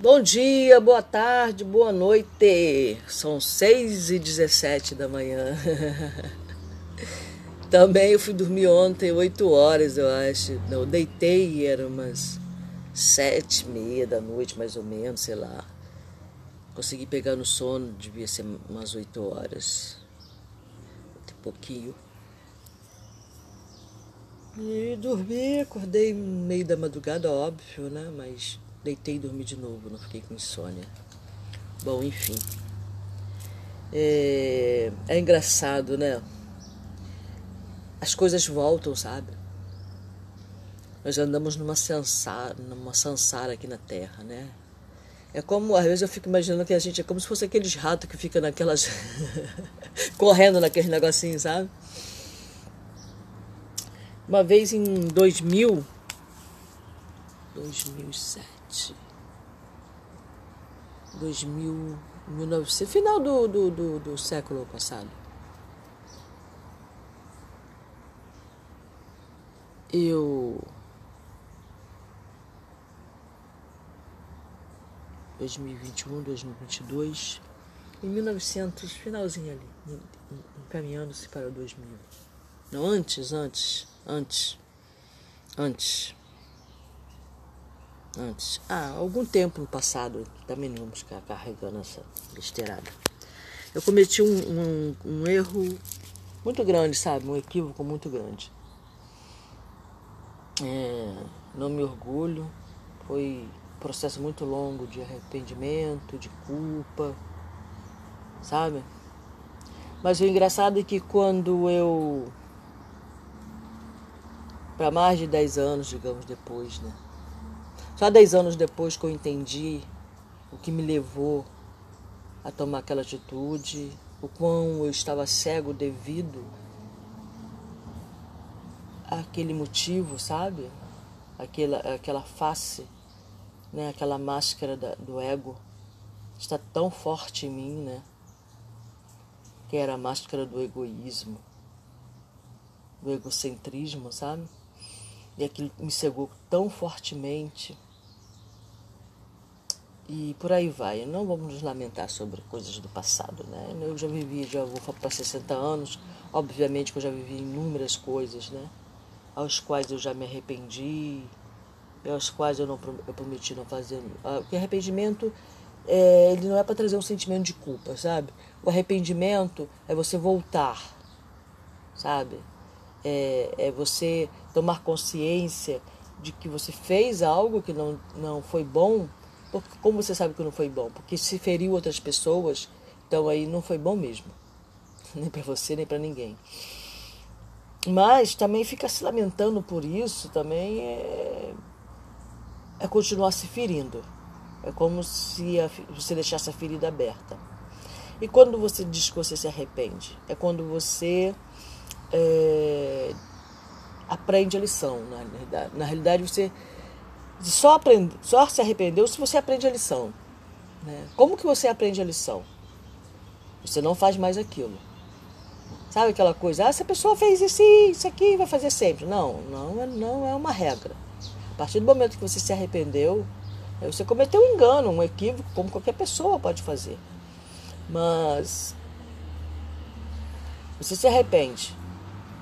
Bom dia, boa tarde, boa noite. São 6 e 17 da manhã. Também eu fui dormir ontem 8 horas, eu acho. Não, deitei e era umas sete e meia da noite, mais ou menos, sei lá. Consegui pegar no sono, devia ser umas 8 horas. Um pouquinho. E dormi, acordei no meio da madrugada, óbvio, né? Mas deitei e dormi de novo, não fiquei com insônia. Bom, enfim. É, é engraçado, né? As coisas voltam, sabe? Nós andamos numa sansara, numa sansara aqui na Terra, né? É como, às vezes eu fico imaginando que a gente é como se fosse aqueles ratos que ficam naquelas. correndo naqueles negocinhos, sabe? Uma vez em 2000, 2007, 2000, 1900, final do, do, do, do século passado. Eu 2021, 2022, em 1900, finalzinho ali, encaminhando-se para 2000. Não, antes, antes, antes, antes. Antes. Ah, algum tempo no passado, também não vamos ficar carregando essa besteirada. Eu cometi um, um, um erro muito grande, sabe? Um equívoco muito grande. É, não me orgulho. Foi um processo muito longo de arrependimento, de culpa, sabe? Mas o engraçado é que quando eu. Para mais de 10 anos, digamos, depois, né? Só dez anos depois que eu entendi o que me levou a tomar aquela atitude, o quão eu estava cego devido àquele motivo, sabe? Aquela, aquela face, né? aquela máscara da, do ego está tão forte em mim, né? Que era a máscara do egoísmo, do egocentrismo, sabe? E aquilo me cegou tão fortemente e por aí vai. Não vamos nos lamentar sobre coisas do passado, né? Eu já vivi, já vou para 60 anos, obviamente que eu já vivi inúmeras coisas, né? Aos quais eu já me arrependi, aos quais eu não eu prometi não fazer. Ah, porque arrependimento é, ele não é para trazer um sentimento de culpa, sabe? O arrependimento é você voltar, sabe? É, é você tomar consciência de que você fez algo que não, não foi bom porque, como você sabe que não foi bom? Porque se feriu outras pessoas, então aí não foi bom mesmo. Nem para você, nem para ninguém. Mas também ficar se lamentando por isso também é, é continuar se ferindo. É como se a, você deixasse a ferida aberta. E quando você diz que você se arrepende? É quando você é, aprende a lição. Na realidade, na realidade você só, aprende, só se arrependeu se você aprende a lição. Né? Como que você aprende a lição? Você não faz mais aquilo. Sabe aquela coisa, ah, se a pessoa fez isso, isso aqui, vai fazer sempre. Não, não, é, não é uma regra. A partir do momento que você se arrependeu, você cometeu um engano, um equívoco, como qualquer pessoa pode fazer. Mas você se arrepende.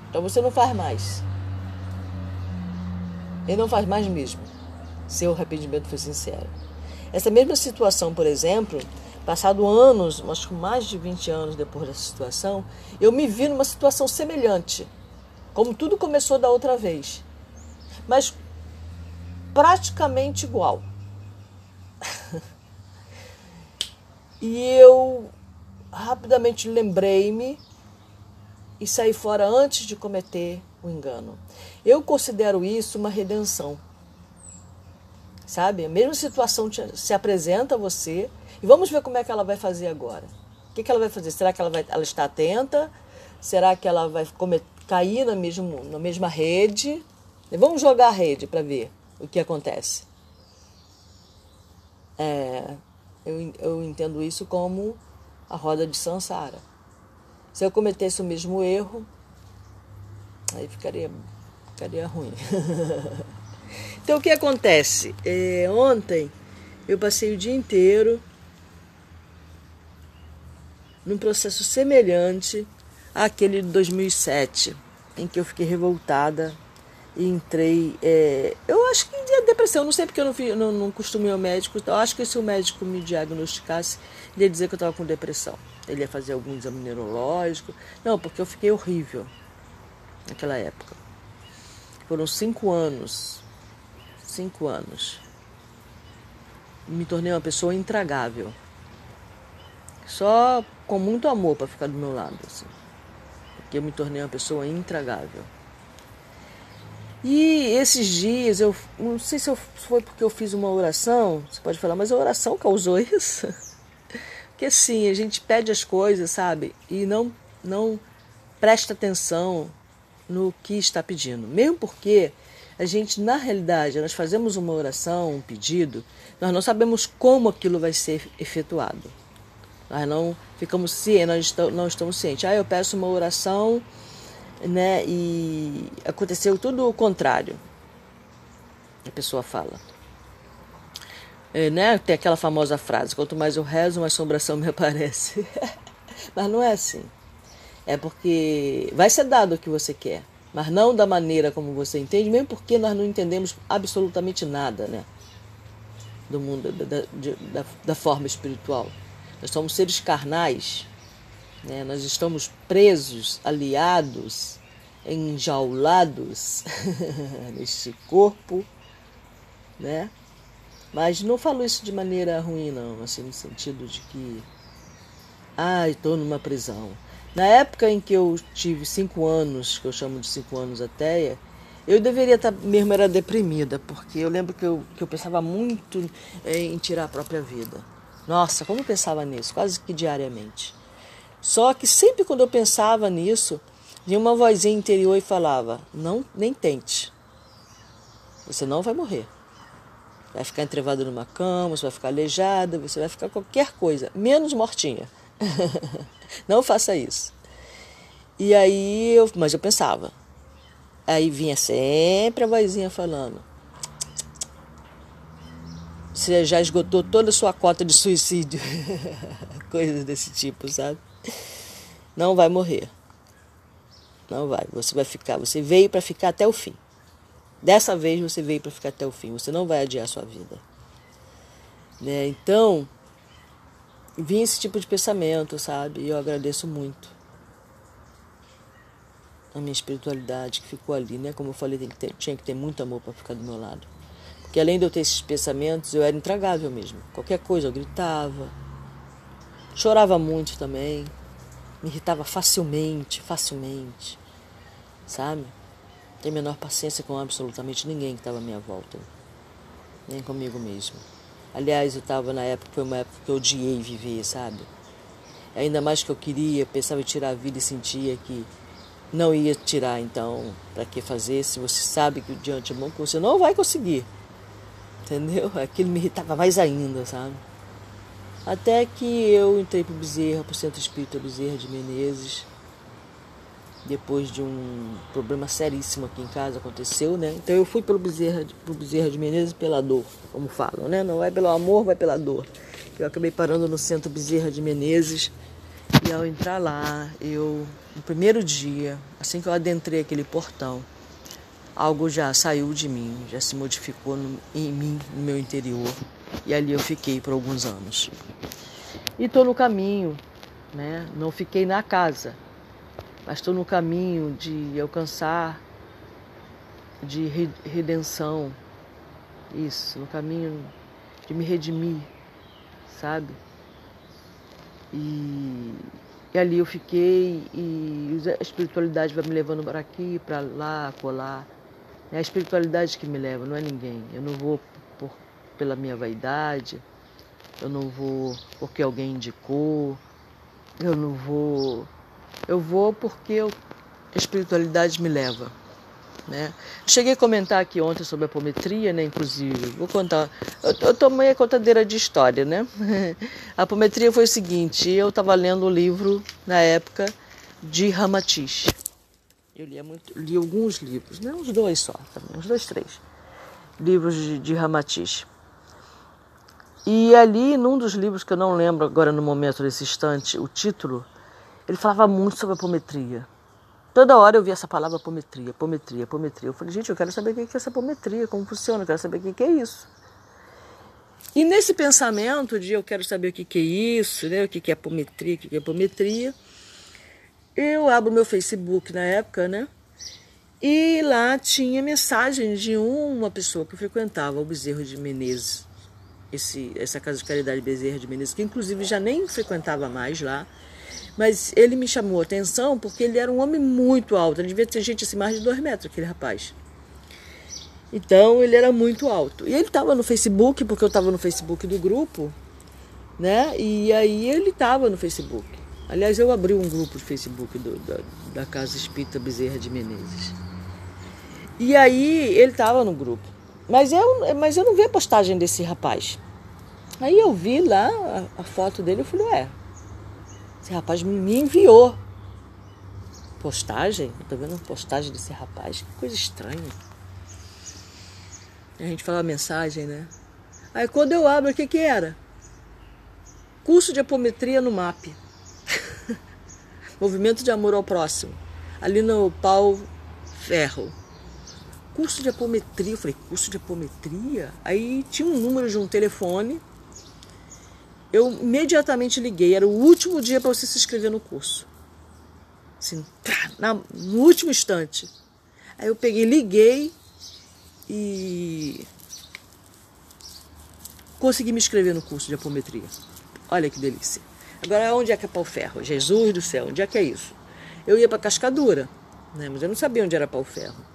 Então você não faz mais. E não faz mais mesmo seu arrependimento foi sincero. Essa mesma situação, por exemplo, passado anos, acho que mais de 20 anos depois dessa situação, eu me vi numa situação semelhante, como tudo começou da outra vez, mas praticamente igual. e eu rapidamente lembrei-me e saí fora antes de cometer o engano. Eu considero isso uma redenção sabe? A mesma situação te, se apresenta a você e vamos ver como é que ela vai fazer agora. O que, que ela vai fazer? Será que ela, vai, ela está atenta? Será que ela vai cair na, mesmo, na mesma rede? Vamos jogar a rede para ver o que acontece. É, eu, eu entendo isso como a roda de Sansara. Se eu cometesse o mesmo erro, aí ficaria, ficaria ruim. Então o que acontece? É, ontem eu passei o dia inteiro num processo semelhante àquele de 2007, em que eu fiquei revoltada e entrei. É, eu acho que de depressão, não sei porque eu não, fui, não, não costumo ir ao médico. Eu acho que se o médico me diagnosticasse, ele ia dizer que eu estava com depressão. Ele ia fazer algum exame neurológico. Não, porque eu fiquei horrível naquela época. Foram cinco anos. Cinco anos. Me tornei uma pessoa intragável. Só com muito amor para ficar do meu lado. Assim. Porque eu me tornei uma pessoa intragável. E esses dias, eu não sei se foi porque eu fiz uma oração, você pode falar, mas a oração causou isso? Porque assim, a gente pede as coisas, sabe? E não, não presta atenção no que está pedindo. Mesmo porque a gente, na realidade, nós fazemos uma oração, um pedido, nós não sabemos como aquilo vai ser efetuado. Nós não ficamos cientes, nós não estamos cientes. Ah, eu peço uma oração né? E aconteceu tudo o contrário. A pessoa fala. É, né? Tem aquela famosa frase: quanto mais eu rezo, mais assombração me aparece. mas não é assim. É porque vai ser dado o que você quer, mas não da maneira como você entende, mesmo porque nós não entendemos absolutamente nada, né? Do mundo, da, da, da forma espiritual. Nós somos seres carnais né? Nós estamos presos, aliados, enjaulados neste corpo, né? Mas não falo isso de maneira ruim, não, assim, no sentido de que, ah, estou numa prisão. Na época em que eu tive cinco anos, que eu chamo de cinco anos até, eu deveria estar mesmo era deprimida, porque eu lembro que eu, que eu pensava muito em tirar a própria vida. Nossa, como eu pensava nisso, quase que diariamente. Só que sempre quando eu pensava nisso, vinha uma vozinha interior e falava: Não, nem tente. Você não vai morrer. Vai ficar entrevado numa cama, você vai ficar aleijada, você vai ficar qualquer coisa, menos mortinha. não faça isso. E aí, eu, mas eu pensava. Aí vinha sempre a vozinha falando: Você já esgotou toda a sua cota de suicídio. Coisas desse tipo, sabe? Não vai morrer. Não vai. Você vai ficar. Você veio para ficar até o fim. Dessa vez você veio para ficar até o fim. Você não vai adiar a sua vida. Né? Então, vinha esse tipo de pensamento, sabe? E eu agradeço muito a minha espiritualidade que ficou ali, né? Como eu falei, tinha que ter muito amor para ficar do meu lado. Porque além de eu ter esses pensamentos, eu era intragável mesmo. Qualquer coisa eu gritava, Chorava muito também. Me irritava facilmente, facilmente. Sabe? Tem menor paciência com absolutamente ninguém que estava à minha volta. Nem comigo mesmo. Aliás, eu estava na época, foi uma época que eu odiei viver, sabe? Ainda mais que eu queria, pensava em tirar a vida e sentia que não ia tirar, então, para que fazer se você sabe que de antemão você não vai conseguir. Entendeu? Aquilo me irritava mais ainda, sabe? Até que eu entrei para o Bezerra, para o Centro Espírita Bezerra de Menezes, depois de um problema seríssimo aqui em casa aconteceu, né? Então eu fui pelo Bezerra, pro Bezerra de Menezes pela dor, como falam, né? Não vai pelo amor, vai pela dor. Eu acabei parando no Centro Bezerra de Menezes e ao entrar lá, eu no primeiro dia, assim que eu adentrei aquele portão, algo já saiu de mim, já se modificou no, em mim, no meu interior. E ali eu fiquei por alguns anos. E estou no caminho, né? não fiquei na casa, mas estou no caminho de alcançar, de redenção, isso, no caminho de me redimir, sabe? E, e ali eu fiquei e a espiritualidade vai me levando para aqui, para lá, colar. É a espiritualidade que me leva, não é ninguém. Eu não vou pela minha vaidade, eu não vou porque alguém indicou, eu não vou. Eu vou porque eu, a espiritualidade me leva. Né? Cheguei a comentar aqui ontem sobre a apometria, né? Inclusive, vou contar. Eu, eu tomei a contadeira de história, né? A apometria foi o seguinte: eu estava lendo um livro na época de Ramatiz. Eu lia, muito, li alguns livros, né? Uns dois só, também, uns dois, três livros de, de Ramatiz. E ali, num dos livros que eu não lembro agora no momento, nesse instante, o título, ele falava muito sobre apometria. Toda hora eu via essa palavra apometria, apometria, apometria. Eu falei, gente, eu quero saber o que é essa apometria, como funciona, eu quero saber o que é isso. E nesse pensamento de eu quero saber o que é isso, né, o que é apometria, o que é apometria, eu abro meu Facebook na época, né? E lá tinha mensagem de uma pessoa que frequentava o Bezerro de Menezes, esse, essa casa de caridade Bezerra de Menezes, que inclusive já nem frequentava mais lá. Mas ele me chamou a atenção porque ele era um homem muito alto. Ele devia ter gente assim, mais de dois metros, aquele rapaz. Então ele era muito alto. E ele estava no Facebook, porque eu estava no Facebook do grupo, né? E aí ele estava no Facebook. Aliás, eu abri um grupo de Facebook do, da, da Casa Espírita Bezerra de Menezes. E aí ele estava no grupo. Mas eu, mas eu não vi a postagem desse rapaz. Aí eu vi lá a, a foto dele e falei, ué, esse rapaz me enviou postagem. Eu tô vendo postagem desse rapaz, que coisa estranha. A gente fala mensagem, né? Aí quando eu abro, o que que era? Curso de apometria no MAP. Movimento de Amor ao Próximo. Ali no Pau Ferro. Curso de apometria. Eu falei, curso de apometria? Aí tinha um número de um telefone. Eu imediatamente liguei. Era o último dia para você se inscrever no curso. Assim, na, no último instante. Aí eu peguei, liguei e consegui me inscrever no curso de apometria. Olha que delícia. Agora, onde é que é pau ferro? Jesus do céu, onde é que é isso? Eu ia para Cascadura, né? mas eu não sabia onde era pau ferro.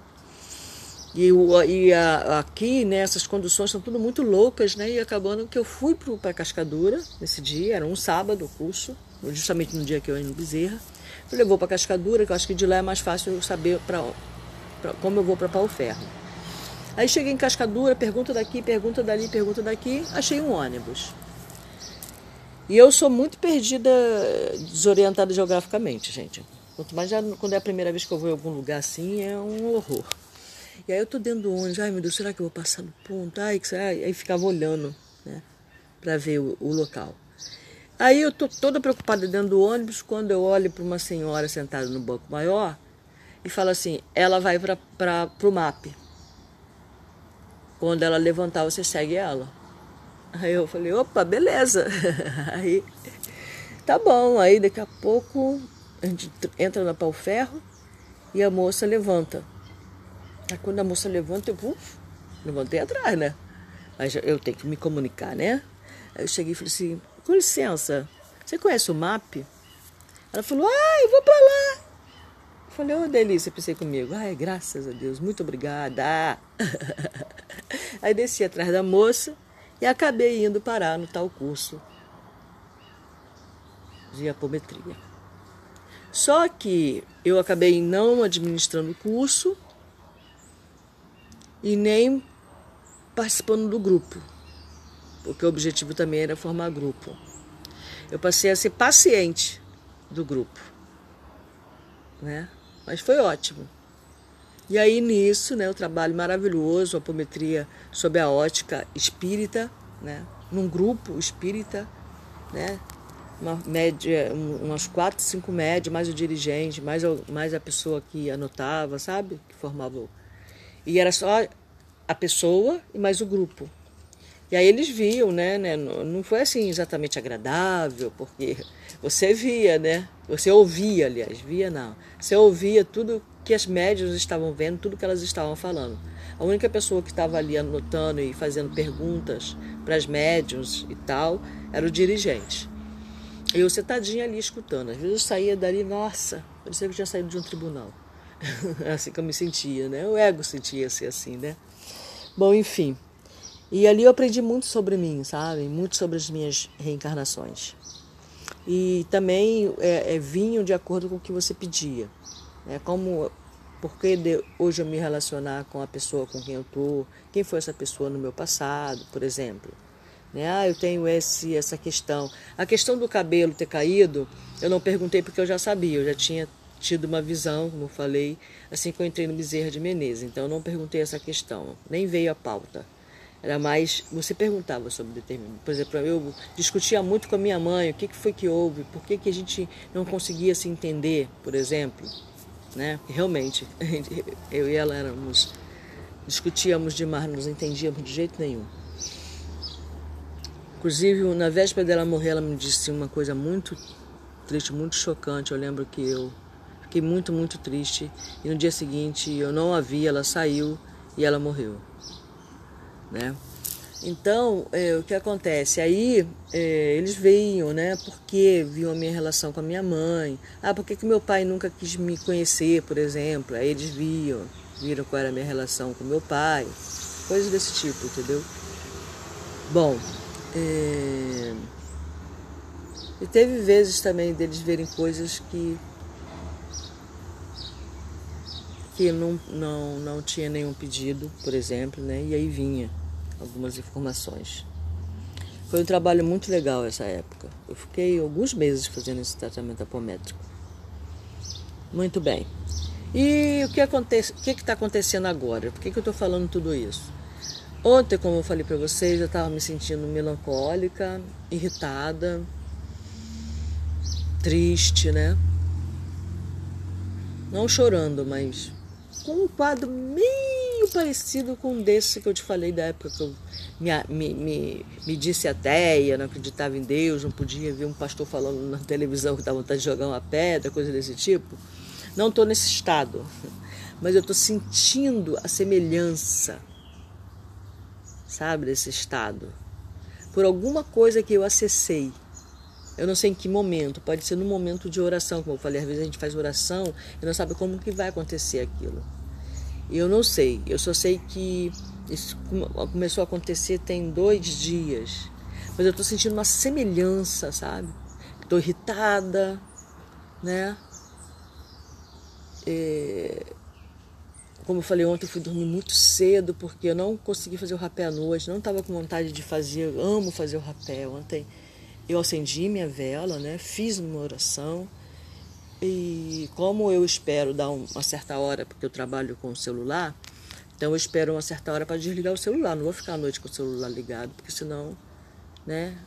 E, o, e a, aqui, né, essas conduções são tudo muito loucas, né? E acabando que eu fui para Cascadura nesse dia, era um sábado o curso, justamente no dia que eu ia no Bezerra. Eu levou para Cascadura, que eu acho que de lá é mais fácil eu saber pra, pra como eu vou para Pau Ferro. Aí cheguei em Cascadura, pergunta daqui, pergunta dali, pergunta daqui, achei um ônibus. E eu sou muito perdida, desorientada geograficamente, gente. Quanto mais já, quando é a primeira vez que eu vou em algum lugar assim, é um horror. E aí eu tô dentro do ônibus, ai meu Deus, será que eu vou passar no ponto? Ai, que Aí ficava olhando, né, para ver o, o, local. Aí eu tô toda preocupada dentro do ônibus quando eu olho para uma senhora sentada no banco maior e fala assim: ela vai para o MAP. Quando ela levantar, você segue ela. Aí eu falei, opa, beleza. Aí, tá bom. Aí daqui a pouco a gente entra na pau ferro e a moça levanta. Aí quando a moça levanta, eu uf, levantei atrás, né? Mas eu tenho que me comunicar, né? Aí eu cheguei e falei assim, com licença, você conhece o MAP? Ela falou, ai, vou pra lá. Eu falei, ô oh, delícia, pensei comigo. Ai, graças a Deus, muito obrigada. Aí desci atrás da moça e acabei indo parar no tal curso de apometria. Só que eu acabei não administrando o curso e nem participando do grupo, porque o objetivo também era formar grupo. Eu passei a ser paciente do grupo, né? Mas foi ótimo. E aí nisso, né, o trabalho maravilhoso, a apometria sob a ótica espírita, né, num grupo espírita, né, uma média, umas quatro, cinco médias, mais o dirigente, mais, mais a pessoa que anotava, sabe, que formava. O... E era só a pessoa e mais o grupo. E aí eles viam, né, né, não foi assim exatamente agradável, porque você via, né, você ouvia, aliás, via não, você ouvia tudo que as médias estavam vendo, tudo que elas estavam falando. A única pessoa que estava ali anotando e fazendo perguntas para as médiums e tal era o dirigente. Eu sentadinha ali escutando. Às vezes eu saía dali, nossa, parecia que eu tinha saído de um tribunal. assim que eu me sentia, né? O ego sentia-se assim, né? Bom, enfim. E ali eu aprendi muito sobre mim, sabe? Muito sobre as minhas reencarnações. E também é, é, vinham de acordo com o que você pedia. É como por que hoje eu me relacionar com a pessoa com quem eu estou, quem foi essa pessoa no meu passado, por exemplo. Né? Ah, eu tenho esse, essa questão. A questão do cabelo ter caído, eu não perguntei porque eu já sabia, eu já tinha tido uma visão, como falei, assim que eu entrei no Bezerra de Menezes. Então eu não perguntei essa questão, nem veio a pauta. Era mais, você perguntava sobre determinado. Por exemplo, eu discutia muito com a minha mãe o que, que foi que houve, por que, que a gente não conseguia se entender, por exemplo. Né? Realmente, eu e ela éramos, discutíamos demais, não nos entendíamos de jeito nenhum. Inclusive, na véspera dela morrer, ela me disse uma coisa muito triste, muito chocante. Eu lembro que eu fiquei muito, muito triste. E no dia seguinte eu não a vi, ela saiu e ela morreu né? Então, é, o que acontece? Aí é, eles veem, né? Porque viam a minha relação com a minha mãe. Ah, por que, que meu pai nunca quis me conhecer, por exemplo? Aí eles viam, viram qual era a minha relação com meu pai. Coisas desse tipo, entendeu? Bom, é... e teve vezes também deles verem coisas que que não, não, não tinha nenhum pedido, por exemplo, né? E aí vinha algumas informações. Foi um trabalho muito legal essa época. Eu fiquei alguns meses fazendo esse tratamento apométrico. Muito bem. E o que acontece? O que está acontecendo agora? Por que, que eu estou falando tudo isso? Ontem, como eu falei para vocês, eu estava me sentindo melancólica, irritada, triste, né? Não chorando, mas com um quadro meio parecido com um desse que eu te falei da época que eu me, me, me, me disse ateia, não acreditava em Deus, não podia ver um pastor falando na televisão que estava vontade de jogar uma pedra, coisa desse tipo. Não estou nesse estado, mas eu estou sentindo a semelhança, sabe, desse estado. Por alguma coisa que eu acessei. Eu não sei em que momento, pode ser no momento de oração, como eu falei, às vezes a gente faz oração e não sabe como que vai acontecer aquilo. Eu não sei, eu só sei que isso começou a acontecer tem dois dias. Mas eu estou sentindo uma semelhança, sabe? Estou irritada, né? É... Como eu falei ontem, eu fui dormir muito cedo porque eu não consegui fazer o rapé à noite, não estava com vontade de fazer, eu amo fazer o rapé. Ontem eu acendi minha vela, né? Fiz uma oração e como eu espero dar uma certa hora, porque eu trabalho com o celular, então eu espero uma certa hora para desligar o celular. Não vou ficar à noite com o celular ligado, porque senão, né?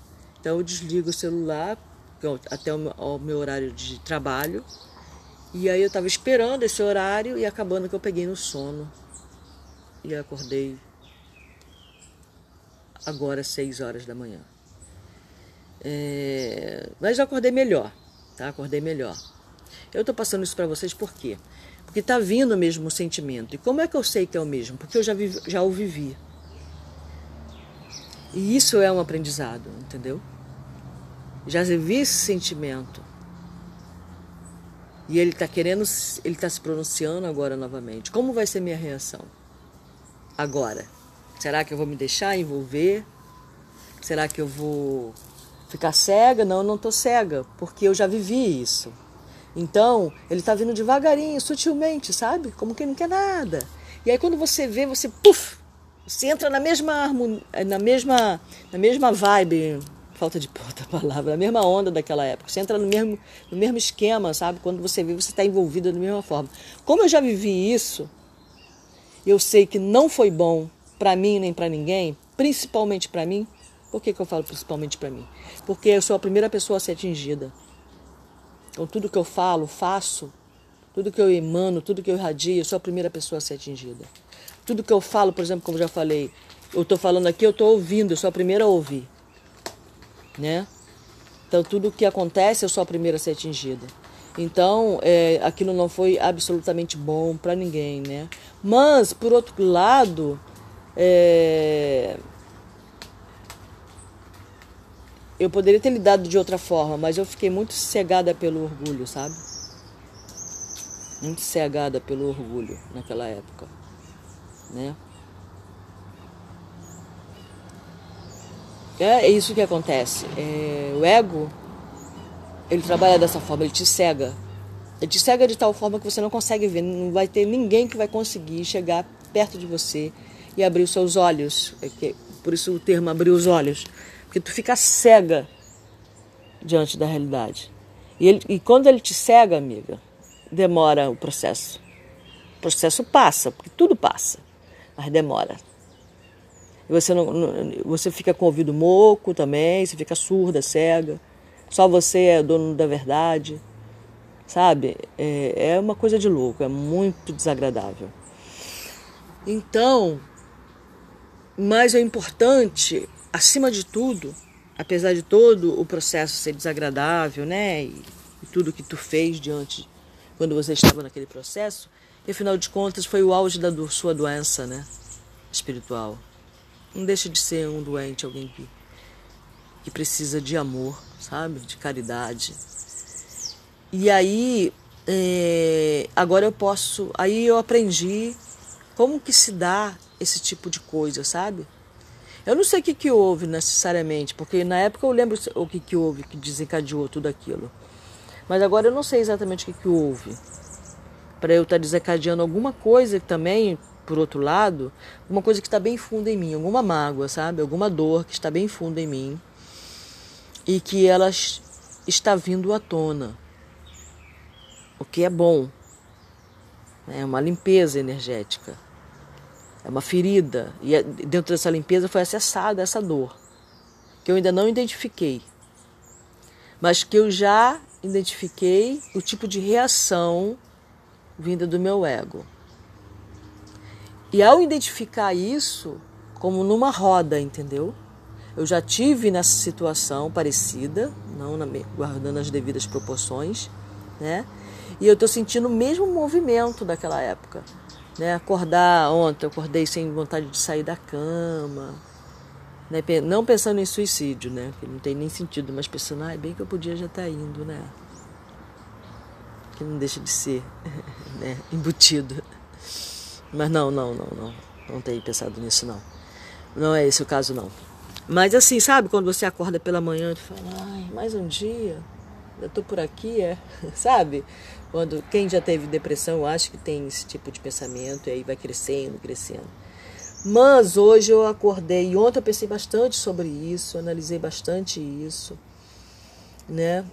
Então eu desligo o celular até o meu, horário de trabalho. E aí eu estava esperando esse horário e acabando que eu peguei no sono. E acordei agora 6 horas da manhã. É, mas eu acordei melhor, tá? Acordei melhor. Eu estou passando isso para vocês por quê? Porque está vindo o mesmo sentimento. E como é que eu sei que é o mesmo? Porque eu já, vivi, já o vivi. E isso é um aprendizado, entendeu? Já vivi esse sentimento. E ele está querendo, ele está se pronunciando agora novamente. Como vai ser minha reação? Agora. Será que eu vou me deixar envolver? Será que eu vou ficar cega? Não, eu não estou cega, porque eu já vivi isso. Então, ele está vindo devagarinho, sutilmente, sabe? Como quem não quer nada. E aí quando você vê, você puf, você entra na mesma harmonia, na mesma, na mesma vibe, falta de outra palavra, na mesma onda daquela época. Você entra no mesmo, no mesmo esquema, sabe? Quando você vê, você está envolvida da mesma forma. Como eu já vivi isso, eu sei que não foi bom para mim nem para ninguém, principalmente para mim. Por que, que eu falo principalmente para mim? Porque eu sou a primeira pessoa a ser atingida. Então, tudo que eu falo, faço, tudo que eu emano, tudo que eu irradio, eu sou a primeira pessoa a ser atingida. Tudo que eu falo, por exemplo, como já falei, eu estou falando aqui, eu estou ouvindo, eu sou a primeira a ouvir. Né? Então, tudo que acontece, eu sou a primeira a ser atingida. Então, é, aquilo não foi absolutamente bom para ninguém, né? Mas, por outro lado, é, eu poderia ter lidado de outra forma, mas eu fiquei muito cegada pelo orgulho, sabe? Muito cegada pelo orgulho naquela época, né? É isso que acontece. É, o ego, ele trabalha dessa forma, ele te cega. Ele te cega de tal forma que você não consegue ver. Não vai ter ninguém que vai conseguir chegar perto de você e abrir os seus olhos. É por isso o termo abrir os olhos porque tu fica cega diante da realidade. E, ele, e quando ele te cega, amiga, demora o processo. O processo passa, porque tudo passa, mas demora. você, não, você fica com o ouvido moco também, você fica surda, cega. Só você é dono da verdade. Sabe? É, é uma coisa de louco, é muito desagradável. Então, mas é importante, acima de tudo, apesar de todo o processo ser desagradável, né? E, e tudo que tu fez diante quando você estava naquele processo, e afinal de contas foi o auge da do, sua doença, né? Espiritual. Não deixa de ser um doente, alguém que, que precisa de amor, sabe? De caridade. E aí, é, agora eu posso. Aí eu aprendi como que se dá esse tipo de coisa, sabe? Eu não sei o que, que houve necessariamente, porque na época eu lembro o que, que houve que desencadeou tudo aquilo. Mas agora eu não sei exatamente o que, que houve. Para eu estar tá desencadeando alguma coisa também, por outro lado, uma coisa que está bem funda em mim, alguma mágoa, sabe? Alguma dor que está bem funda em mim e que ela está vindo à tona. O que é bom. É uma limpeza energética. É uma ferida. E é, dentro dessa limpeza foi acessada essa dor, que eu ainda não identifiquei, mas que eu já identifiquei o tipo de reação vinda do meu ego. E ao identificar isso, como numa roda, entendeu? Eu já tive nessa situação parecida, não na, guardando as devidas proporções, né? E eu estou sentindo o mesmo movimento daquela época. Né? Acordar ontem, eu acordei sem vontade de sair da cama. Né? Não pensando em suicídio, né? Que não tem nem sentido, mas pensando, ah, bem que eu podia já estar tá indo, né? Que não deixa de ser né? embutido. Mas não, não, não, não. Não tenho pensado nisso, não. Não é esse o caso, não. Mas assim, sabe, quando você acorda pela manhã e fala, ai, mais um dia, eu tô por aqui, é, sabe? Quando quem já teve depressão, acho que tem esse tipo de pensamento e aí vai crescendo, crescendo. Mas hoje eu acordei e ontem eu pensei bastante sobre isso, analisei bastante isso, né?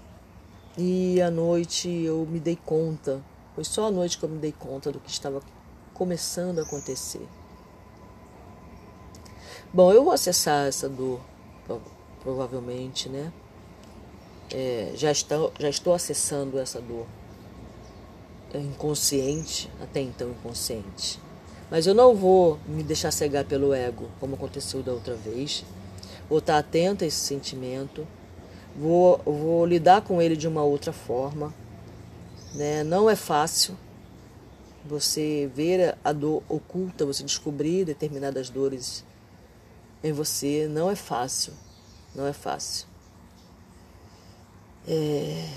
E à noite eu me dei conta, foi só à noite que eu me dei conta do que estava começando a acontecer. Bom, eu vou acessar essa dor, provavelmente, né? É, já, estou, já estou acessando essa dor inconsciente, até então inconsciente. Mas eu não vou me deixar cegar pelo ego, como aconteceu da outra vez. Vou estar atento a esse sentimento, vou, vou lidar com ele de uma outra forma. Né? Não é fácil você ver a dor oculta, você descobrir determinadas dores em você. Não é fácil, não é fácil. É,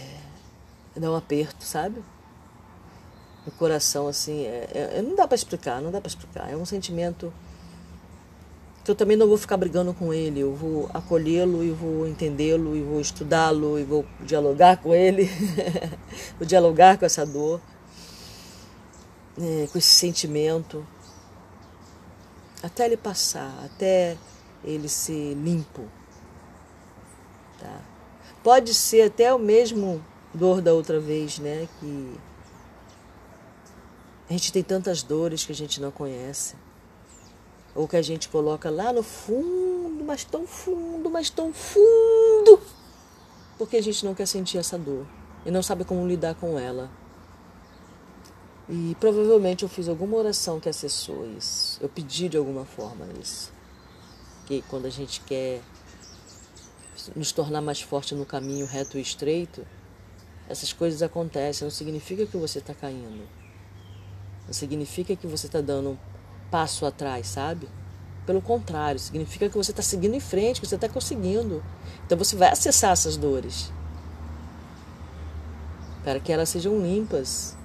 dá um aperto, sabe? No coração, assim, é, é, é não dá para explicar, não dá para explicar. É um sentimento que eu também não vou ficar brigando com ele, eu vou acolhê-lo e vou entendê-lo e vou estudá-lo e vou dialogar com ele, vou dialogar com essa dor, é, com esse sentimento, até ele passar, até ele ser limpo. Tá? Pode ser até o mesmo dor da outra vez, né? Que a gente tem tantas dores que a gente não conhece. Ou que a gente coloca lá no fundo, mas tão fundo, mas tão fundo. Porque a gente não quer sentir essa dor e não sabe como lidar com ela. E provavelmente eu fiz alguma oração que acessou isso. Eu pedi de alguma forma isso. Que quando a gente quer nos tornar mais forte no caminho reto e estreito, essas coisas acontecem. Não significa que você está caindo. Significa que você está dando um passo atrás, sabe? Pelo contrário, significa que você está seguindo em frente, que você está conseguindo. Então você vai acessar essas dores para que elas sejam limpas,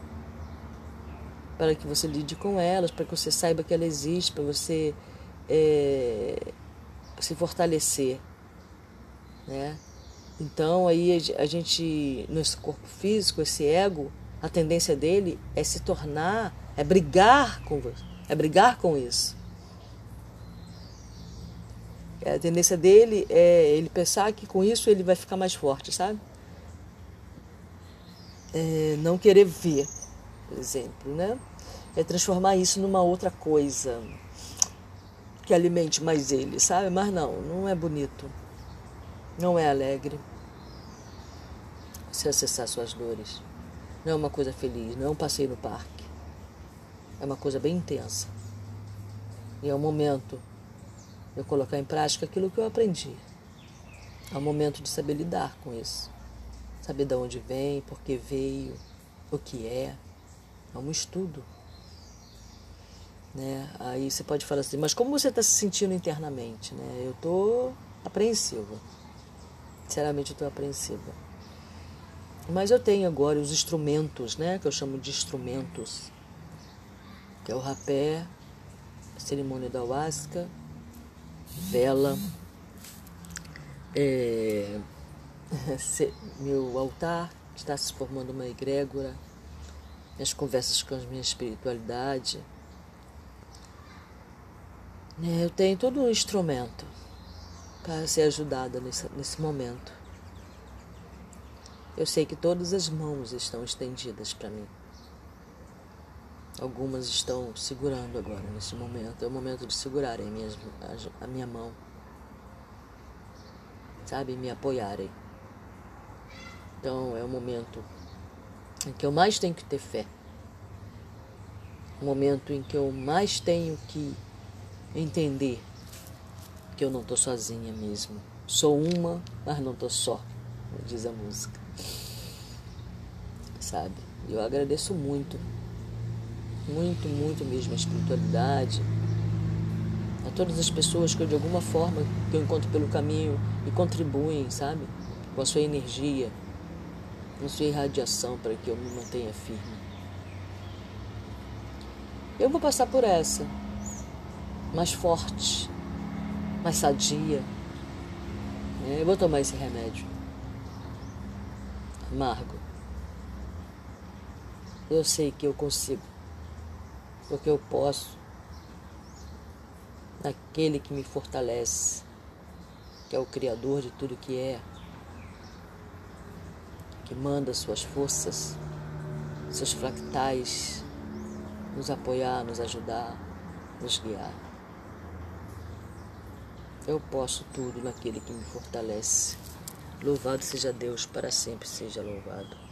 para que você lide com elas, para que você saiba que ela existe, para você é, se fortalecer, né? Então aí a gente, nesse corpo físico, esse ego, a tendência dele é se tornar é brigar com você, é brigar com isso. É, a tendência dele é ele pensar que com isso ele vai ficar mais forte, sabe? É não querer ver, por exemplo, né? É transformar isso numa outra coisa. que alimente mais ele, sabe? Mas não, não é bonito. Não é alegre. Se acessar suas dores. Não é uma coisa feliz, não é um passeio no parque. É uma coisa bem intensa. E é o momento de eu colocar em prática aquilo que eu aprendi. É o momento de saber lidar com isso. Saber de onde vem, por que veio, o que é. É um estudo. Né? Aí você pode falar assim, mas como você está se sentindo internamente? Né? Eu estou apreensiva. Sinceramente, eu estou apreensiva. Mas eu tenho agora os instrumentos, né? que eu chamo de instrumentos, que é o rapé, cerimônia da ayahuasca, vela, é, meu altar está se formando uma egrégora, minhas conversas com a minha espiritualidade. É, eu tenho todo um instrumento para ser ajudada nesse, nesse momento. Eu sei que todas as mãos estão estendidas para mim. Algumas estão segurando agora nesse momento. É o momento de segurarem mesmo a, a minha mão. Sabe? Me apoiarem. Então é o momento em que eu mais tenho que ter fé. O momento em que eu mais tenho que entender que eu não estou sozinha mesmo. Sou uma, mas não estou só, diz a música. Sabe? Eu agradeço muito, muito, muito mesmo a espiritualidade, a todas as pessoas que de alguma forma que eu encontro pelo caminho e contribuem, sabe? Com a sua energia, com a sua irradiação para que eu me mantenha firme. Eu vou passar por essa, mais forte, mais sadia. É, eu vou tomar esse remédio. Amargo. Eu sei que eu consigo. Porque eu posso. Naquele que me fortalece, que é o Criador de tudo que é, que manda suas forças, seus fractais, nos apoiar, nos ajudar, nos guiar. Eu posso tudo naquele que me fortalece. Louvado seja Deus, para sempre seja louvado.